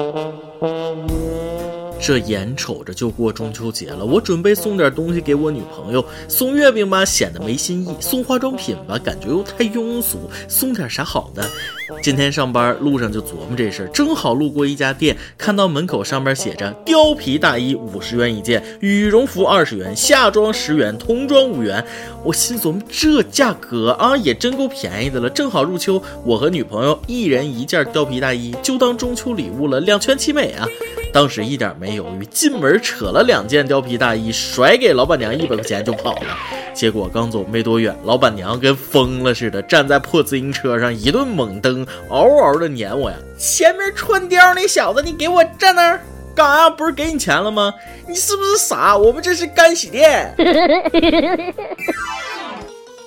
Mm-hmm. 这眼瞅着就过中秋节了，我准备送点东西给我女朋友。送月饼吧，显得没新意；送化妆品吧，感觉又太庸俗。送点啥好呢？今天上班路上就琢磨这事儿，正好路过一家店，看到门口上面写着貂皮大衣五十元一件，羽绒服二十元，夏装十元，童装五元。我心琢磨，这价格啊，也真够便宜的了。正好入秋，我和女朋友一人一件貂皮大衣，就当中秋礼物了，两全其美啊！当时一点没犹豫，进门扯了两件貂皮大衣，甩给老板娘一百块钱就跑了。结果刚走没多远，老板娘跟疯了似的，站在破自行车上一顿猛蹬，嗷嗷的撵我呀！前面穿貂那小子，你给我站那儿干啥？不是给你钱了吗？你是不是傻？我们这是干洗店。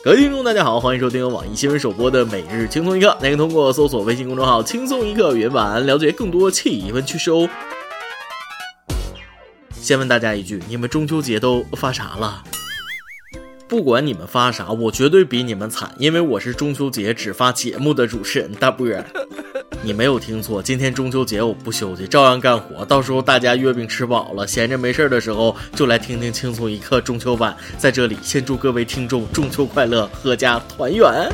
各位听众，大家好，欢迎收听网易新闻首播的每日轻松一刻。您可以通过搜索微信公众号“轻松一刻”原版了解更多气氛趣事哦。先问大家一句，你们中秋节都发啥了？不管你们发啥，我绝对比你们惨，因为我是中秋节只发节目的主持人大波儿。你没有听错，今天中秋节我不休息，照样干活。到时候大家月饼吃饱了，闲着没事的时候就来听听轻松一刻中秋版。在这里，先祝各位听众中秋快乐，阖家团圆。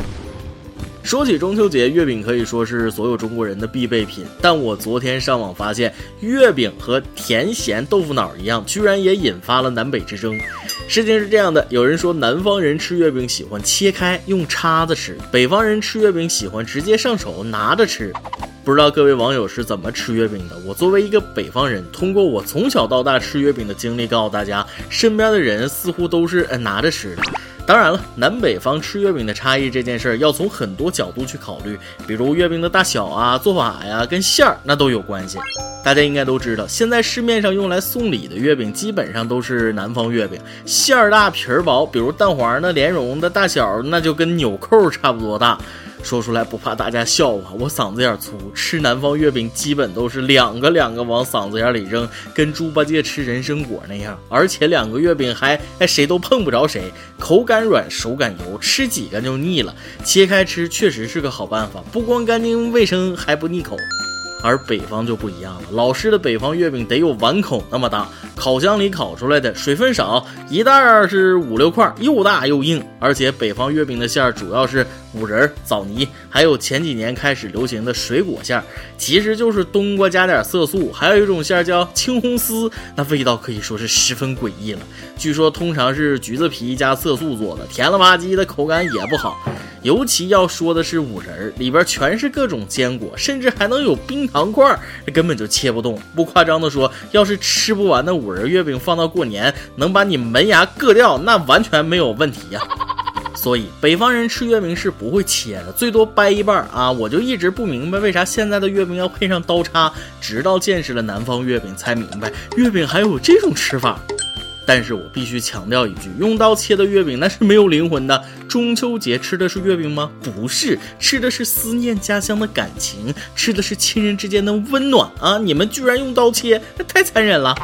说起中秋节，月饼可以说是所有中国人的必备品。但我昨天上网发现，月饼和甜咸豆腐脑一样，居然也引发了南北之争。事情是这样的，有人说南方人吃月饼喜欢切开用叉子吃，北方人吃月饼喜欢直接上手拿着吃。不知道各位网友是怎么吃月饼的？我作为一个北方人，通过我从小到大吃月饼的经历，告诉大家，身边的人似乎都是拿着吃的。当然了，南北方吃月饼的差异这件事儿，要从很多角度去考虑，比如月饼的大小啊、做法呀，跟馅儿那都有关系。大家应该都知道，现在市面上用来送礼的月饼，基本上都是南方月饼，馅儿大皮儿薄，比如蛋黄的莲蓉的大小，那就跟纽扣差不多大。说出来不怕大家笑话，我嗓子眼粗，吃南方月饼基本都是两个两个往嗓子眼里扔，跟猪八戒吃人参果那样，而且两个月饼还还谁都碰不着谁，口感软，手感油，吃几个就腻了。切开吃确实是个好办法，不光干净卫生，还不腻口。而北方就不一样了，老式的北方月饼得有碗口那么大，烤箱里烤出来的，水分少，一袋儿是五六块，又大又硬。而且北方月饼的馅儿主要是五仁、枣泥，还有前几年开始流行的水果馅儿，其实就是冬瓜加点色素。还有一种馅儿叫青红丝，那味道可以说是十分诡异了。据说通常是橘子皮加色素做的，甜了吧唧的，口感也不好。尤其要说的是五仁，里边全是各种坚果，甚至还能有冰糖块，根本就切不动。不夸张的说，要是吃不完的五仁月饼放到过年，能把你门牙硌掉，那完全没有问题呀。所以北方人吃月饼是不会切的，最多掰一半啊。我就一直不明白为啥现在的月饼要配上刀叉，直到见识了南方月饼才明白，月饼还有这种吃法。但是我必须强调一句，用刀切的月饼那是没有灵魂的。中秋节吃的是月饼吗？不是，吃的是思念家乡的感情，吃的是亲人之间的温暖啊！你们居然用刀切，那太残忍了。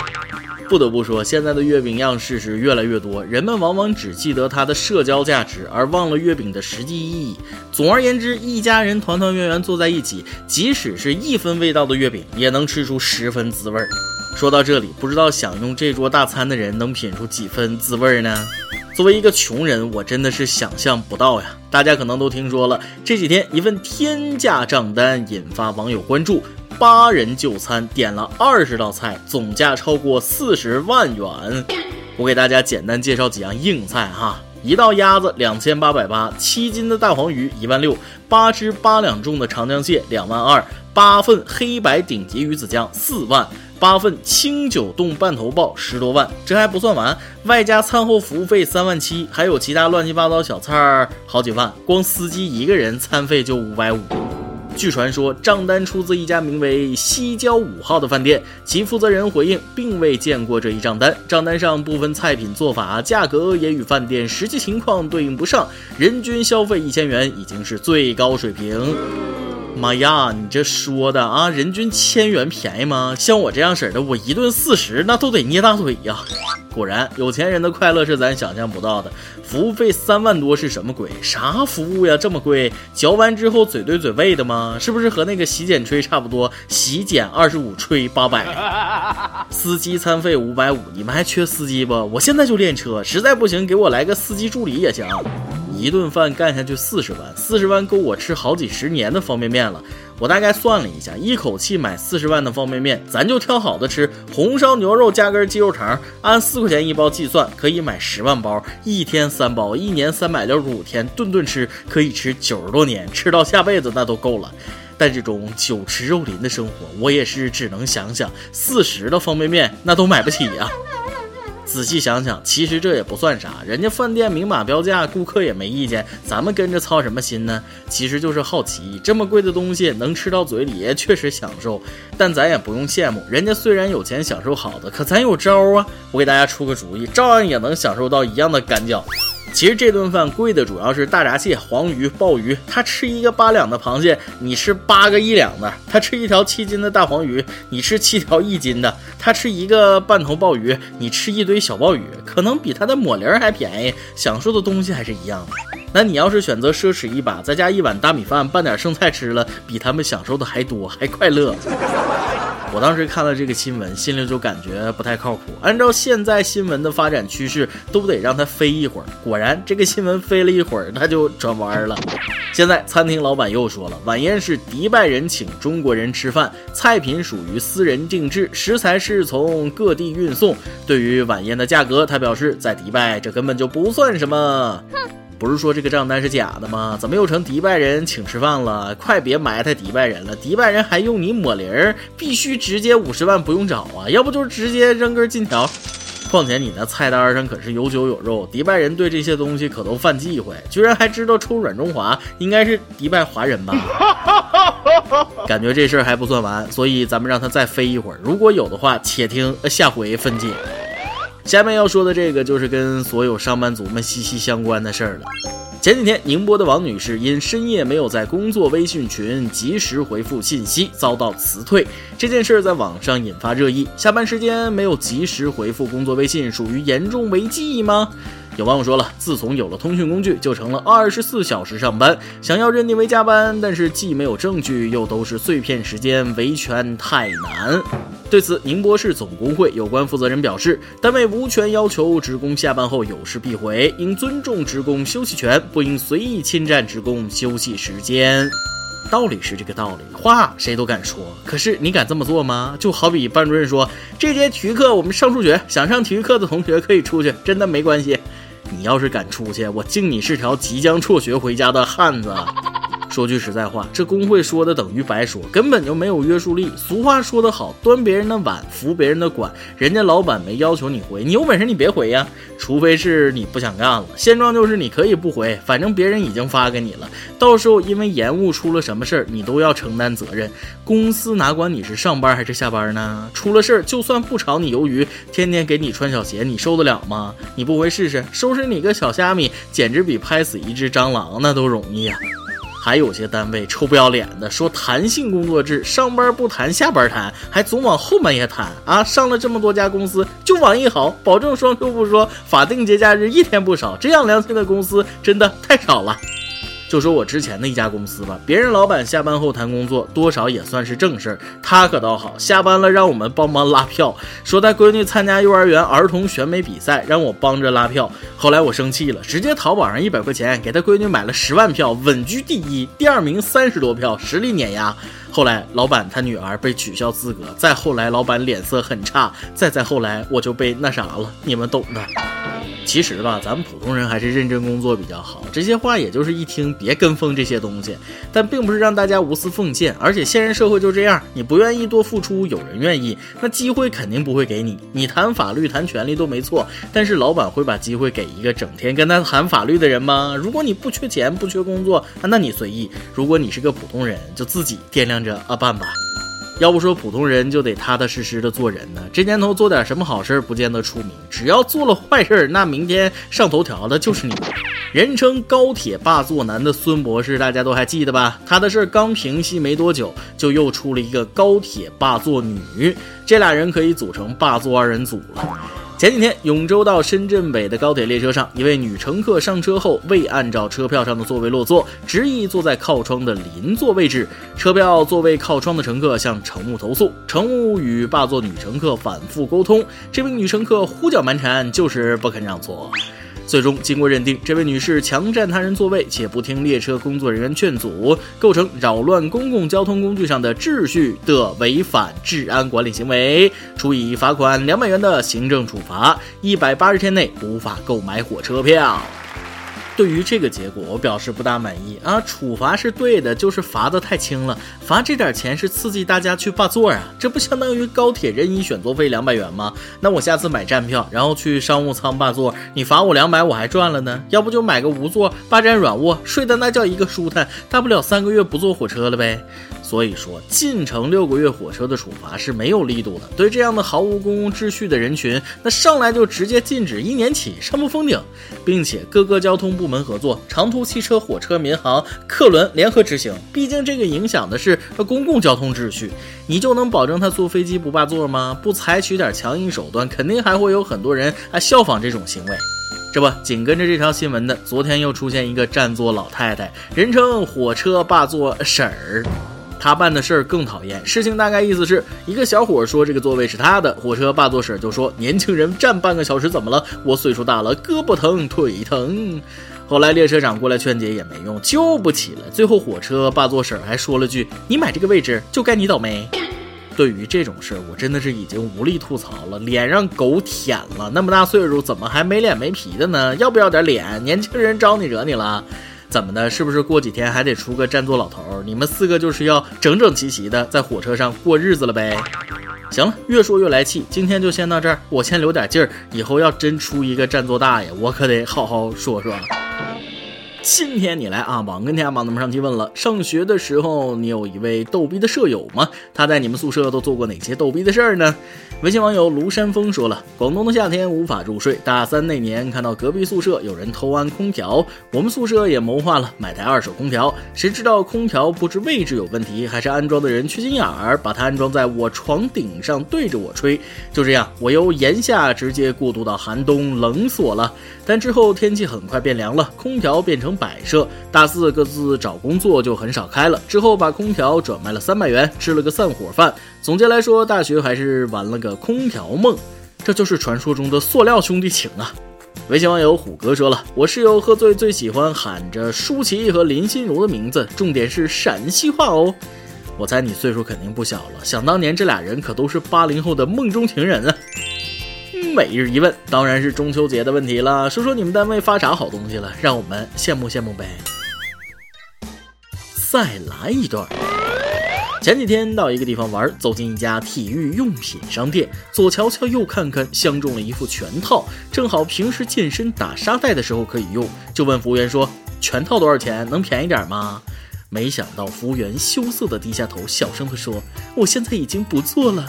不得不说，现在的月饼样式是越来越多，人们往往只记得它的社交价值，而忘了月饼的实际意义。总而言之，一家人团团圆圆坐在一起，即使是一分味道的月饼，也能吃出十分滋味儿。说到这里，不知道享用这桌大餐的人能品出几分滋味呢？作为一个穷人，我真的是想象不到呀。大家可能都听说了，这几天一份天价账单引发网友关注。八人就餐点了二十道菜，总价超过四十万元。我给大家简单介绍几样硬菜哈：一道鸭子两千八百八，七斤的大黄鱼一万六，八只八两重的长江蟹两万二，八份黑白顶级鱼子酱四万，八份清酒冻半头鲍十多万。这还不算完，外加餐后服务费三万七，还有其他乱七八糟小菜儿好几万，光司机一个人餐费就五百五。据传说，账单出自一家名为“西郊五号”的饭店，其负责人回应，并未见过这一账单。账单上部分菜品做法、价格也与饭店实际情况对应不上，人均消费一千元已经是最高水平。妈呀，你这说的啊，人均千元便宜吗？像我这样式的，我一顿四十那都得捏大腿呀。果然，有钱人的快乐是咱想象不到的。服务费三万多是什么鬼？啥服务呀，这么贵？嚼完之后嘴对嘴喂的吗？是不是和那个洗剪吹差不多？洗剪二十五，吹八百。司机餐费五百五，你们还缺司机不？我现在就练车，实在不行给我来个司机助理也行。一顿饭干下去四十万，四十万够我吃好几十年的方便面了。我大概算了一下，一口气买四十万的方便面，咱就挑好的吃，红烧牛肉加根鸡肉肠，按四块钱一包计算，可以买十万包，一天三包，一年三百六十五天，顿顿吃，可以吃九十多年，吃到下辈子那都够了。但这种酒池肉林的生活，我也是只能想想，四十的方便面那都买不起呀。仔细想想，其实这也不算啥，人家饭店明码标价，顾客也没意见，咱们跟着操什么心呢？其实就是好奇，这么贵的东西能吃到嘴里，确实享受。但咱也不用羡慕，人家虽然有钱享受好的，可咱有招啊！我给大家出个主意，照样也能享受到一样的干觉。其实这顿饭贵的主要是大闸蟹、黄鱼、鲍鱼。他吃一个八两的螃蟹，你吃八个一两的；他吃一条七斤的大黄鱼，你吃七条一斤的；他吃一个半头鲍鱼，你吃一堆小鲍鱼，可能比他的抹零还便宜，享受的东西还是一样的。那你要是选择奢侈一把，再加一碗大米饭，拌点剩菜吃了，比他们享受的还多，还快乐。我当时看了这个新闻，心里就感觉不太靠谱。按照现在新闻的发展趋势，都得让它飞一会儿。果然，这个新闻飞了一会儿，它就转弯了。现在餐厅老板又说了，晚宴是迪拜人请中国人吃饭，菜品属于私人定制，食材是从各地运送。对于晚宴的价格，他表示，在迪拜这根本就不算什么。哼。不是说这个账单是假的吗？怎么又成迪拜人请吃饭了？快别埋汰迪拜人了，迪拜人还用你抹零儿，必须直接五十万不用找啊，要不就是直接扔根金条。况且你那菜单上可是有酒有肉，迪拜人对这些东西可都犯忌讳，居然还知道抽软中华，应该是迪拜华人吧？感觉这事儿还不算完，所以咱们让他再飞一会儿，如果有的话，且听下回分解。下面要说的这个就是跟所有上班族们息息相关的事儿了。前几天，宁波的王女士因深夜没有在工作微信群及时回复信息，遭到辞退。这件事儿在网上引发热议。下班时间没有及时回复工作微信，属于严重违纪吗？有网友说了，自从有了通讯工具，就成了二十四小时上班，想要认定为加班，但是既没有证据，又都是碎片时间，维权太难。对此，宁波市总工会有关负责人表示，单位无权要求职工下班后有事必回，应尊重职工休息权，不应随意侵占职工休息时间。道理是这个道理，话谁都敢说，可是你敢这么做吗？就好比班主任说，这节体育课我们上数学，想上体育课的同学可以出去，真的没关系。你要是敢出去，我敬你是条即将辍学回家的汉子。说句实在话，这工会说的等于白说，根本就没有约束力。俗话说得好，端别人的碗，扶别人的管。人家老板没要求你回，你有本事你别回呀，除非是你不想干了。现状就是你可以不回，反正别人已经发给你了。到时候因为延误出了什么事儿，你都要承担责任。公司哪管你是上班还是下班呢？出了事儿，就算不炒你鱿鱼，天天给你穿小鞋，你受得了吗？你不回试试，收拾你个小虾米，简直比拍死一只蟑螂那都容易呀。还有些单位臭不要脸的说弹性工作制，上班不谈，下班谈，还总往后半夜谈啊！上了这么多家公司，就网易好，保证双休不说，法定节假日一天不少，这样良心的公司真的太少了。就说我之前的一家公司吧，别人老板下班后谈工作，多少也算是正事儿。他可倒好，下班了让我们帮忙拉票，说带闺女参加幼儿园儿童选美比赛，让我帮着拉票。后来我生气了，直接淘宝上一百块钱给他闺女买了十万票，稳居第一，第二名三十多票，实力碾压。后来老板他女儿被取消资格，再后来老板脸色很差，再再后来我就被那啥了，你们懂的。其实吧，咱们普通人还是认真工作比较好。这些话也就是一听，别跟风这些东西。但并不是让大家无私奉献，而且现实社会就这样，你不愿意多付出，有人愿意，那机会肯定不会给你。你谈法律、谈权利都没错，但是老板会把机会给一个整天跟他谈法律的人吗？如果你不缺钱、不缺工作，那你随意；如果你是个普通人，就自己掂量着啊办吧。要不说普通人就得踏踏实实的做人呢。这年头做点什么好事不见得出名，只要做了坏事那明天上头条的就是你。人称高铁霸座男的孙博士，大家都还记得吧？他的事儿刚平息没多久，就又出了一个高铁霸座女，这俩人可以组成霸座二人组了。前几天，永州到深圳北的高铁列车上，一位女乘客上车后未按照车票上的座位落座，执意坐在靠窗的邻座位置。车票座位靠窗的乘客向乘务投诉，乘务与霸座女乘客反复沟通，这名女乘客胡搅蛮缠，就是不肯让座。最终，经过认定，这位女士强占他人座位，且不听列车工作人员劝阻，构成扰乱公共交通工具上的秩序的违反治安管理行为，处以罚款两百元的行政处罚，一百八十天内无法购买火车票。对于这个结果，我表示不大满意啊！处罚是对的，就是罚的太轻了。罚这点钱是刺激大家去霸座啊，这不相当于高铁任意选座费两百元吗？那我下次买站票，然后去商务舱霸座，你罚我两百，我还赚了呢。要不就买个无座，霸占软卧，睡的那叫一个舒坦，大不了三个月不坐火车了呗。所以说，进城六个月火车的处罚是没有力度的。对这样的毫无公共秩序的人群，那上来就直接禁止一年起上不封顶，并且各个交通部部门合作，长途汽车、火车、民航、客轮联合执行。毕竟这个影响的是公共交通秩序，你就能保证他坐飞机不霸座吗？不采取点强硬手段，肯定还会有很多人啊效仿这种行为。这不，紧跟着这条新闻的，昨天又出现一个占座老太太，人称火车霸座婶儿。他办的事儿更讨厌。事情大概意思是一个小伙说这个座位是他的，火车霸座婶儿就说年轻人站半个小时怎么了？我岁数大了，胳膊疼腿疼。后来列车长过来劝解也没用，救不起了。最后火车霸座婶还说了句：“你买这个位置就该你倒霉。”对于这种事儿，我真的是已经无力吐槽了，脸让狗舔了。那么大岁数怎么还没脸没皮的呢？要不要点脸？年轻人招你惹你了？怎么的？是不是过几天还得出个占座老头？你们四个就是要整整齐齐的在火车上过日子了呗？行了，越说越来气，今天就先到这儿，我先留点劲儿，以后要真出一个占座大爷，我可得好好说说。今天你来啊，网跟天涯网咱们上期问了，上学的时候你有一位逗逼的舍友吗？他在你们宿舍都做过哪些逗逼的事儿呢？微信网友庐山峰说了：广东的夏天无法入睡。大三那年，看到隔壁宿舍有人偷安空调，我们宿舍也谋划了买台二手空调。谁知道空调不知位置有问题，还是安装的人缺心眼儿，把它安装在我床顶上对着我吹。就这样，我由炎夏直接过渡到寒冬冷锁了。但之后天气很快变凉了，空调变成摆设。大四各自找工作就很少开了。之后把空调转卖了三百元，吃了个散伙饭。总结来说，大学还是玩了个空调梦，这就是传说中的塑料兄弟情啊！微信网友虎哥说了，我室友喝醉最喜欢喊着舒淇和林心如的名字，重点是陕西话哦。我猜你岁数肯定不小了，想当年这俩人可都是八零后的梦中情人啊！每日一问，当然是中秋节的问题了，说说你们单位发啥好东西了，让我们羡慕羡慕呗。再来一段。前几天到一个地方玩，走进一家体育用品商店，左瞧瞧右看看，相中了一副拳套，正好平时健身打沙袋的时候可以用，就问服务员说：“拳套多少钱？能便宜点吗？”没想到服务员羞涩的低下头，小声的说：“我现在已经不做了。”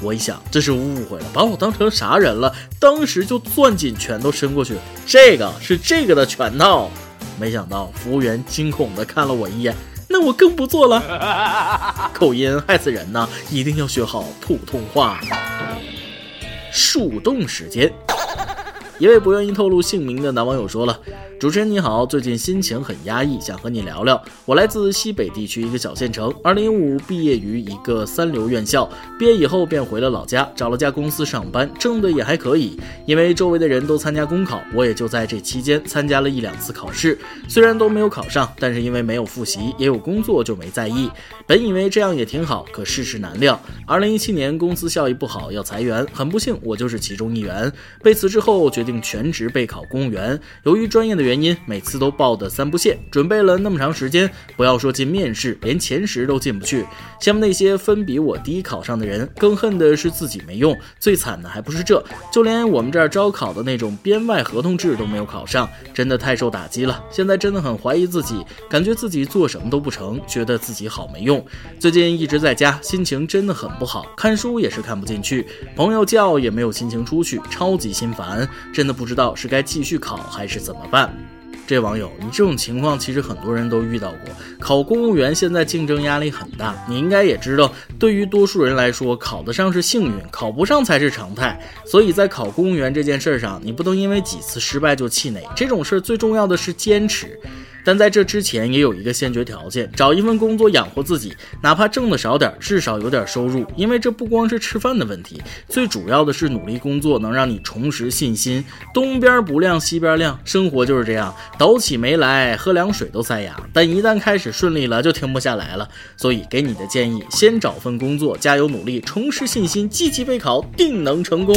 我一想，这是误会了，把我当成啥人了？当时就攥紧拳头伸过去，这个是这个的拳套。没想到服务员惊恐的看了我一眼。那我更不做了，口音害死人呐！一定要学好普通话。树洞时间。一位不愿意透露姓名的男网友说了：“主持人你好，最近心情很压抑，想和你聊聊。我来自西北地区一个小县城，二零一五毕业于一个三流院校，毕业以后便回了老家，找了家公司上班，挣的也还可以。因为周围的人都参加公考，我也就在这期间参加了一两次考试，虽然都没有考上，但是因为没有复习，也有工作，就没在意。本以为这样也挺好，可世事难料。二零一七年公司效益不好，要裁员，很不幸我就是其中一员。被辞之后，觉。定全职备考公务员。由于专业的原因，每次都报的三不限，准备了那么长时间，不要说进面试，连前十都进不去。羡慕那些分比我低考上的人，更恨的是自己没用。最惨的还不是这，就连我们这儿招考的那种编外合同制都没有考上，真的太受打击了。现在真的很怀疑自己，感觉自己做什么都不成，觉得自己好没用。最近一直在家，心情真的很不好，看书也是看不进去，朋友叫也没有心情出去，超级心烦，真的不知道是该继续考还是怎么办。这网友，你这种情况其实很多人都遇到过。考公务员现在竞争压力很大，你应该也知道，对于多数人来说，考得上是幸运，考不上才是常态。所以在考公务员这件事上，你不能因为几次失败就气馁。这种事儿最重要的是坚持。但在这之前也有一个先决条件，找一份工作养活自己，哪怕挣的少点，至少有点收入。因为这不光是吃饭的问题，最主要的是努力工作能让你重拾信心。东边不亮西边亮，生活就是这样，倒起霉来喝凉水都塞牙。但一旦开始顺利了，就停不下来了。所以给你的建议，先找份工作，加油努力，重拾信心，积极备考，定能成功。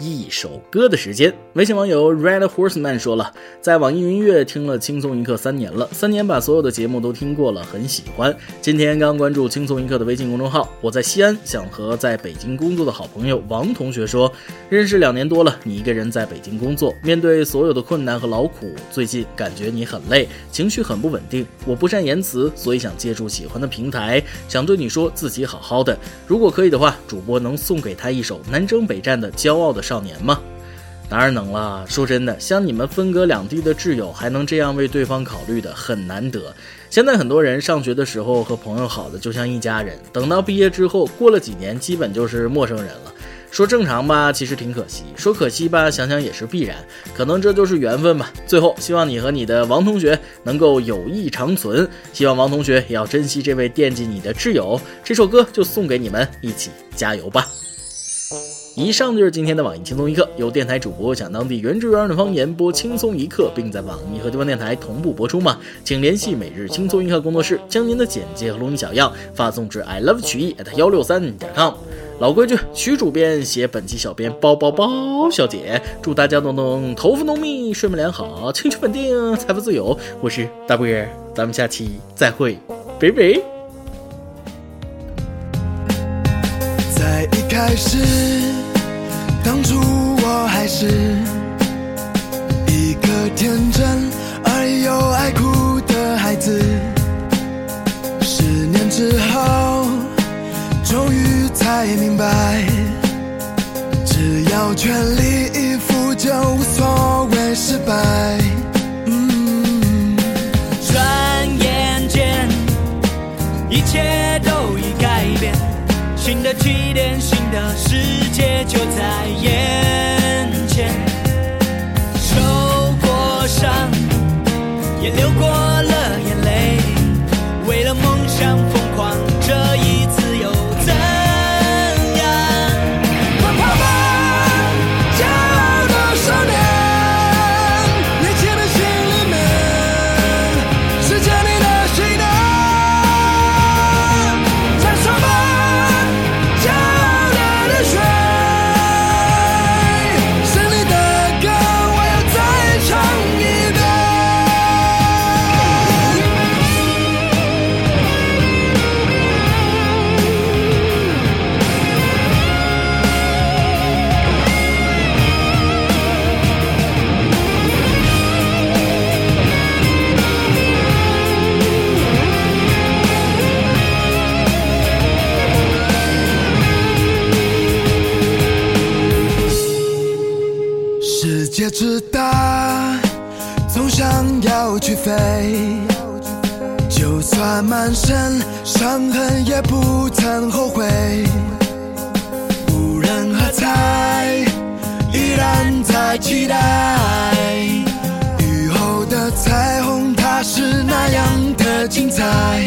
一首歌的时间，微信网友 Red Horseman 说了，在网易云音乐听了轻松一刻三年了，三年把所有的节目都听过了，很喜欢。今天刚关注轻松一刻的微信公众号，我在西安，想和在北京工作的好朋友王同学说，认识两年多了，你一个人在北京工作，面对所有的困难和劳苦，最近感觉你很累，情绪很不稳定。我不善言辞，所以想借助喜欢的平台，想对你说自己好好的。如果可以的话，主播能送给他一首南征北战的骄傲的。少年吗？当然能了。说真的，像你们分隔两地的挚友，还能这样为对方考虑的，很难得。现在很多人上学的时候和朋友好的就像一家人，等到毕业之后，过了几年，基本就是陌生人了。说正常吧，其实挺可惜；说可惜吧，想想也是必然。可能这就是缘分吧。最后，希望你和你的王同学能够友谊长存。希望王同学也要珍惜这位惦记你的挚友。这首歌就送给你们，一起加油吧。以上就是今天的网易轻松一刻，由电台主播讲当地原汁原味的方言播轻松一刻，并在网易和地方电台同步播出吗？请联系每日轻松一刻工作室，将您的简介和录音小样发送至 i love 曲艺 at 幺六三点 com。老规矩，徐主编写本期小编包包包小姐，祝大家都能头发浓密，睡眠良好，情绪稳定，财富自由。我是大波儿，咱们下期再会，拜拜。在一开始。还是一个天真而又爱哭的孩子，十年之后，终于才明白，只要全力以赴，就无所谓失败。转眼间，一切都已改变，新的起点，新的世界就在。去飞，就算满身伤痕，也不曾后悔。无人喝彩，依然在期待。雨后的彩虹，它是那样的精彩。